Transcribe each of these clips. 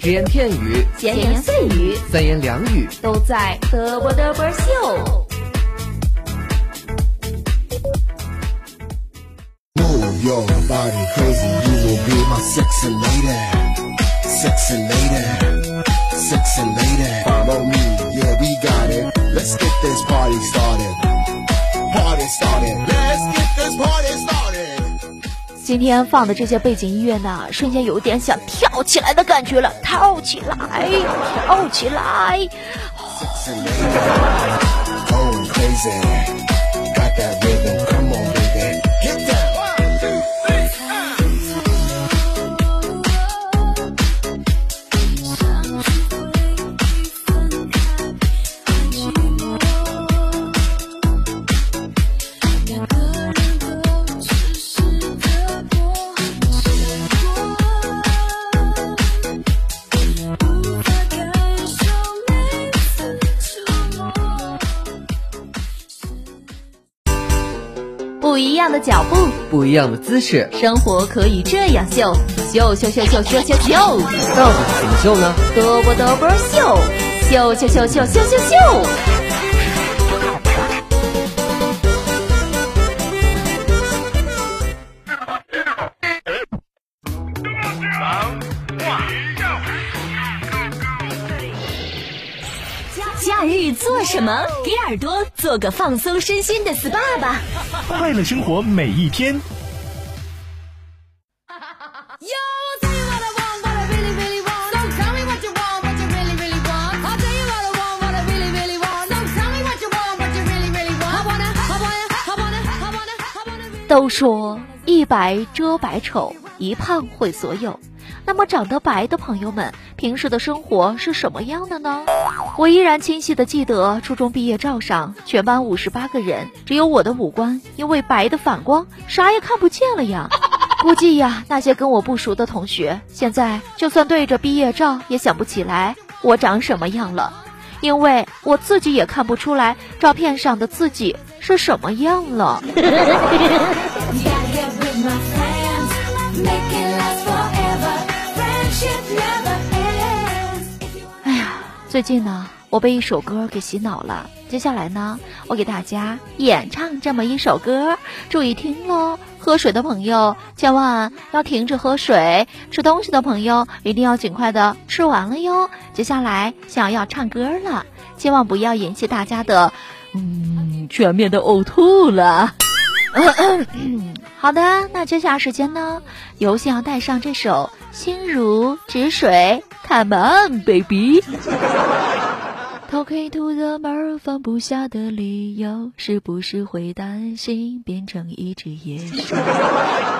只言片语，闲言碎语三言两语，都在嘚啵嘚啵秀。Move your body crazy, you will be my sexy lady. Sexy lady, sexy lady. Follow me, yeah, we got it. Let's get this party started. Party started. Let's get this party started. 今天放的这些背景音乐呢，瞬间有点想跳起来的感觉了，跳起来，跳起来！样的脚步，不一样的姿势，生活可以这样秀，秀秀秀秀秀秀秀，到底怎么秀呢？嘚啵嘚啵秀，秀秀秀秀秀秀秀。做什么？给耳朵做个放松身心的 SPA 吧，快乐生活每一天。都说一白遮百丑，一胖毁所有。那么长得白的朋友们，平时的生活是什么样的呢？我依然清晰的记得初中毕业照上，全班五十八个人，只有我的五官因为白的反光，啥也看不见了呀。估计呀，那些跟我不熟的同学，现在就算对着毕业照，也想不起来我长什么样了，因为我自己也看不出来照片上的自己是什么样了。最近呢，我被一首歌给洗脑了。接下来呢，我给大家演唱这么一首歌，注意听喽。喝水的朋友千万要停止喝水，吃东西的朋友一定要尽快的吃完了哟。接下来想要唱歌了，千万不要引起大家的嗯全面的呕吐了。好的，那接下来时间呢，游戏要带上这首《心如止水》，Come on baby。Talking to the 门放不下的理由，是不是会担心变成一只野兽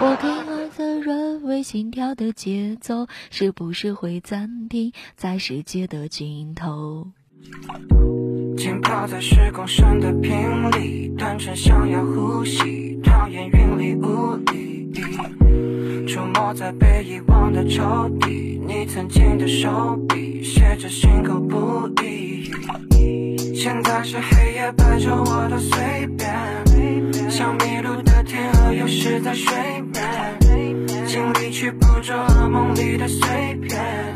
？Walking on the runway，心跳的节奏，是不是会暂停在世界的尽头？浸泡在时光深的瓶里，单纯想要呼吸，讨厌云里雾里。出没在被遗忘的抽屉，你曾经的手笔，写着心口不一。现在是黑夜白昼，我都随便，像迷路的天鹅，游失在水面，尽力去捕捉噩梦里的碎片。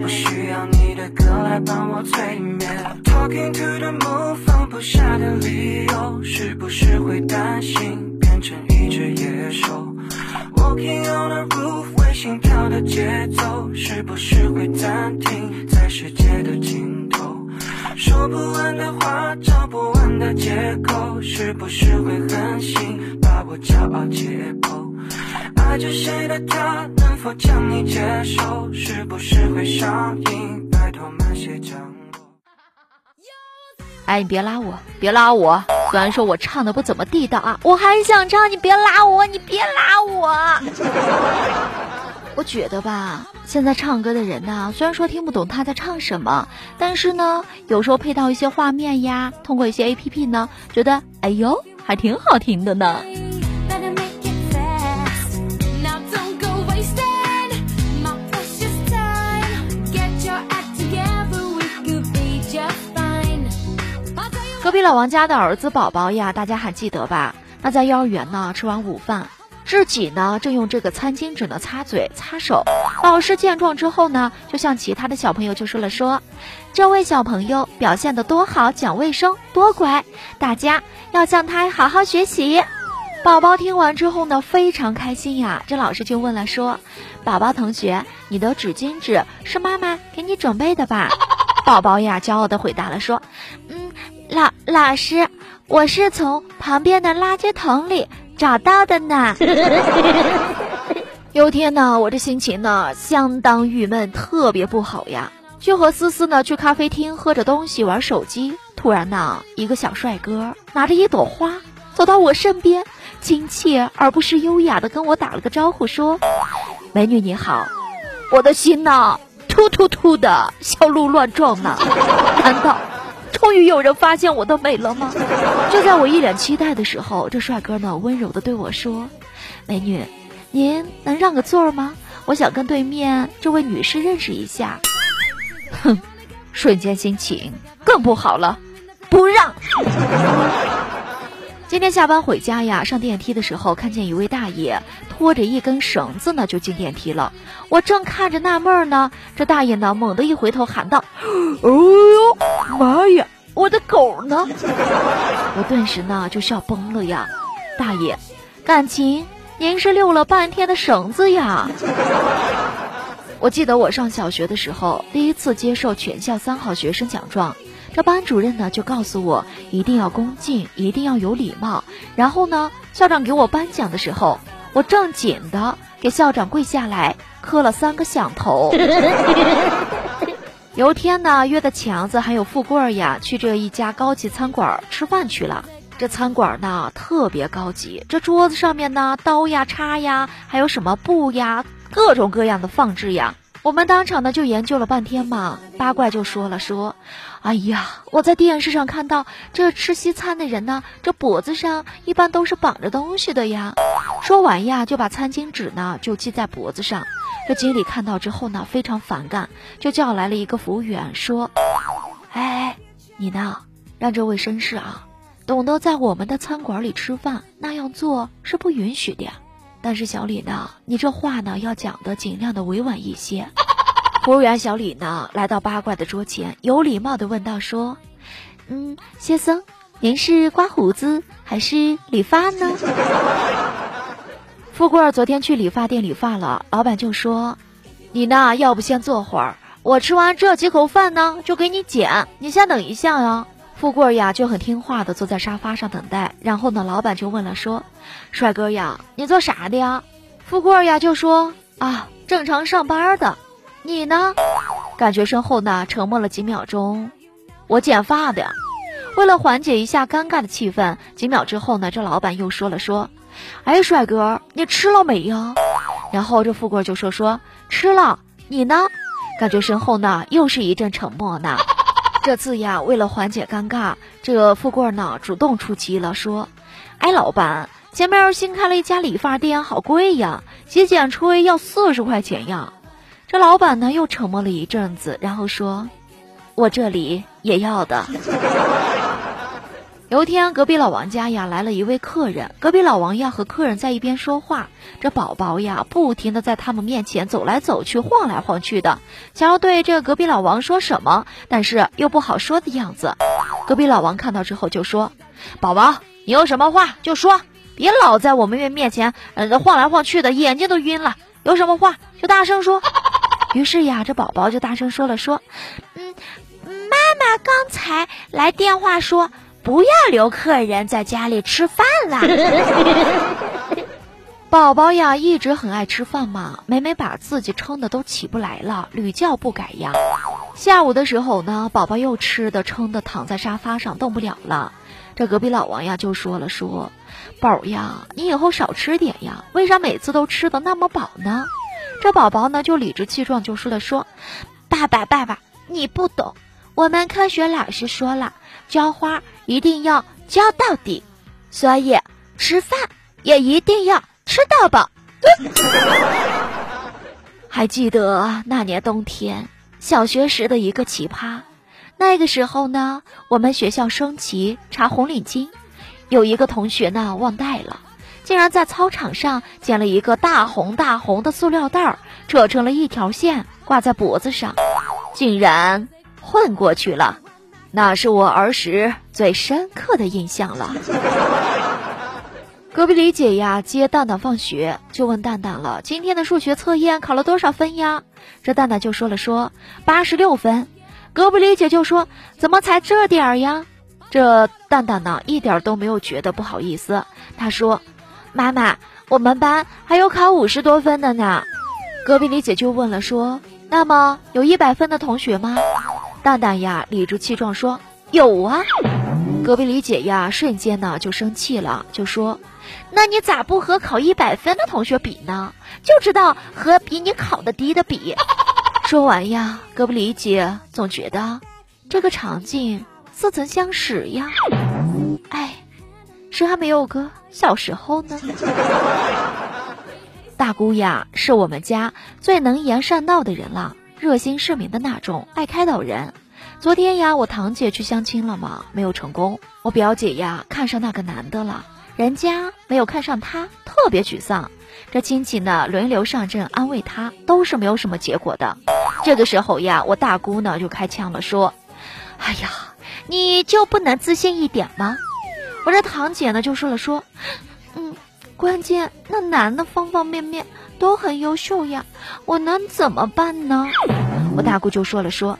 不需要你的歌来帮我催眠。Talking to the moon，放不下的理由，是不是会担心变成一只野兽？Walking on the roof，为心跳的节奏，是不是会暂停在世界的尽头？说不完的话，找不完的借口，是不是会狠心把我骄傲解剖？爱着谁的他，能否将你接受？是不是会上瘾？拜托慢些降。哎，你别拉我，别拉我，虽然说我唱的不怎么地道啊，我还想唱，你别拉我，你别拉我。我觉得吧，现在唱歌的人呐，虽然说听不懂他在唱什么，但是呢，有时候配到一些画面呀，通过一些 A P P 呢，觉得哎呦，还挺好听的呢。壁老王家的儿子宝宝呀，大家还记得吧？那在幼儿园呢，吃完午饭，自己呢正用这个餐巾纸呢擦嘴、擦手。老师见状之后呢，就向其他的小朋友就说了说：“这位小朋友表现的多好，讲卫生，多乖，大家要向他好好学习。”宝宝听完之后呢，非常开心呀。这老师就问了说：“宝宝同学，你的纸巾纸是妈妈给你准备的吧？”宝宝呀，骄傲的回答了说：“嗯，老老师，我是从旁边的垃圾桶里找到的呢。有天呢，我这心情呢相当郁闷，特别不好呀。就和思思呢去咖啡厅喝着东西玩手机，突然呢，一个小帅哥拿着一朵花走到我身边，亲切而不失优雅的跟我打了个招呼，说：“美女你好。”我的心呐，突突突的小鹿乱撞呢。难道终于有人发现我的美了吗？就在我一脸期待的时候，这帅哥呢温柔的对我说：“美女，您能让个座吗？我想跟对面这位女士认识一下。”哼，瞬间心情更不好了，不让。今天下班回家呀，上电梯的时候看见一位大爷拖着一根绳子呢就进电梯了。我正看着纳闷呢，这大爷呢猛地一回头喊道：“哎呦妈呀，我的狗呢？”我顿时呢就笑崩了呀。大爷，感情您是溜了半天的绳子呀？我记得我上小学的时候，第一次接受全校三好学生奖状。这班主任呢就告诉我，一定要恭敬，一定要有礼貌。然后呢，校长给我颁奖的时候，我正经的给校长跪下来磕了三个响头。有一天呢，约的强子还有富贵呀，去这一家高级餐馆吃饭去了。这餐馆呢特别高级，这桌子上面呢刀呀、叉呀，还有什么布呀，各种各样的放置呀。我们当场呢就研究了半天嘛，八怪就说了说，哎呀，我在电视上看到这吃西餐的人呢，这脖子上一般都是绑着东西的呀。说完呀，就把餐巾纸呢就系在脖子上。这经理看到之后呢，非常反感，就叫来了一个服务员说，哎，你呢，让这位绅士啊，懂得在我们的餐馆里吃饭，那样做是不允许的呀。但是小李呢，你这话呢要讲的尽量的委婉一些。服务员小李呢来到八卦的桌前，有礼貌的问道说：“嗯，先生，您是刮胡子还是理发呢？”富贵昨天去理发店理发了，老板就说：“你呢，要不先坐会儿，我吃完这几口饭呢就给你剪，你先等一下呀。”富贵呀就很听话的坐在沙发上等待，然后呢，老板就问了说：“帅哥呀，你做啥的呀？”富贵呀就说：“啊，正常上班的。”你呢？感觉身后呢沉默了几秒钟，我剪发的。为了缓解一下尴尬的气氛，几秒之后呢，这老板又说了说：“哎，帅哥，你吃了没呀？”然后这富贵就说说吃了，你呢？感觉身后呢又是一阵沉默呢。这次呀，为了缓解尴尬，这富贵呢主动出击了，说：“哎，老板，前面新开了一家理发店，好贵呀，洗剪吹要四十块钱呀。”这老板呢又沉默了一阵子，然后说：“我这里也要的。”有一天，隔壁老王家呀来了一位客人，隔壁老王呀和客人在一边说话，这宝宝呀不停的在他们面前走来走去，晃来晃去的，想要对这个隔壁老王说什么，但是又不好说的样子。隔壁老王看到之后就说：“宝宝，你有什么话就说，别老在我们面面前，呃晃来晃去的，眼睛都晕了。有什么话就大声说。”于是呀，这宝宝就大声说了说：“嗯，妈妈刚才来电话说不要留客人在家里吃饭啦。”宝宝呀，一直很爱吃饭嘛，每每把自己撑的都起不来了，屡教不改呀。下午的时候呢，宝宝又吃的撑的躺在沙发上动不了了。这隔壁老王呀就说了说，宝呀，你以后少吃点呀，为啥每次都吃的那么饱呢？这宝宝呢就理直气壮就说了说，爸爸爸爸，你不懂，我们科学老师说了，浇花一定要浇到底，所以吃饭也一定要吃到饱。还记得那年冬天，小学时的一个奇葩。那个时候呢，我们学校升旗查红领巾，有一个同学呢忘带了，竟然在操场上捡了一个大红大红的塑料袋儿，扯成了一条线挂在脖子上，竟然混过去了。那是我儿时最深刻的印象了。隔壁李姐呀，接蛋蛋放学就问蛋蛋了：“今天的数学测验考了多少分呀？”这蛋蛋就说了说八十六分。隔壁李姐就说：“怎么才这点儿呀？”这蛋蛋呢，一点都没有觉得不好意思。他说：“妈妈，我们班还有考五十多分的呢。”隔壁李姐就问了说：“那么有一百分的同学吗？”蛋蛋呀，理直气壮说：“有啊。”隔壁李姐呀，瞬间呢就生气了，就说：“那你咋不和考一百分的同学比呢？就知道和比你考的低的比。”说完呀，隔壁李姐总觉得这个场景似曾相识呀。哎，谁还没有个小时候呢？大姑呀，是我们家最能言善道的人了，热心市民的那种，爱开导人。昨天呀，我堂姐去相亲了嘛，没有成功。我表姐呀，看上那个男的了，人家没有看上她，特别沮丧。这亲戚呢，轮流上阵安慰她，都是没有什么结果的。这个时候呀，我大姑呢就开腔了，说：“哎呀，你就不能自信一点吗？”我这堂姐呢就说了说：“嗯，关键那男的方方面面都很优秀呀，我能怎么办呢？”我大姑就说了说。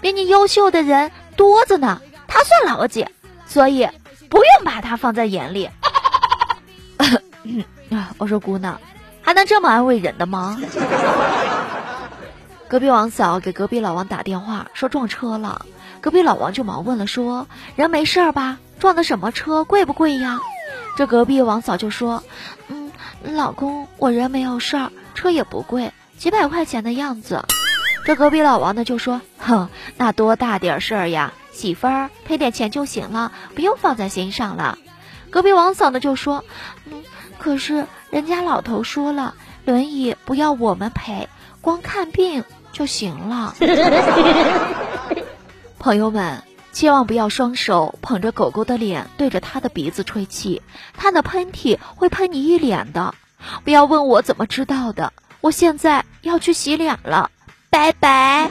比你优秀的人多着呢，他算老几？所以不用把他放在眼里。我说姑娘，还能这么安慰人的吗？隔壁王嫂给隔壁老王打电话说撞车了，隔壁老王就忙问了说人没事吧？撞的什么车？贵不贵呀？这隔壁王嫂就说，嗯，老公我人没有事儿，车也不贵，几百块钱的样子。这隔壁老王呢就说：“哼，那多大点事儿呀，媳妇儿赔点钱就行了，不用放在心上了。”隔壁王嫂呢就说：“嗯，可是人家老头说了，轮椅不要我们赔，光看病就行了。” 朋友们，千万不要双手捧着狗狗的脸对着它的鼻子吹气，它的喷嚏会喷你一脸的。不要问我怎么知道的，我现在要去洗脸了。拜拜。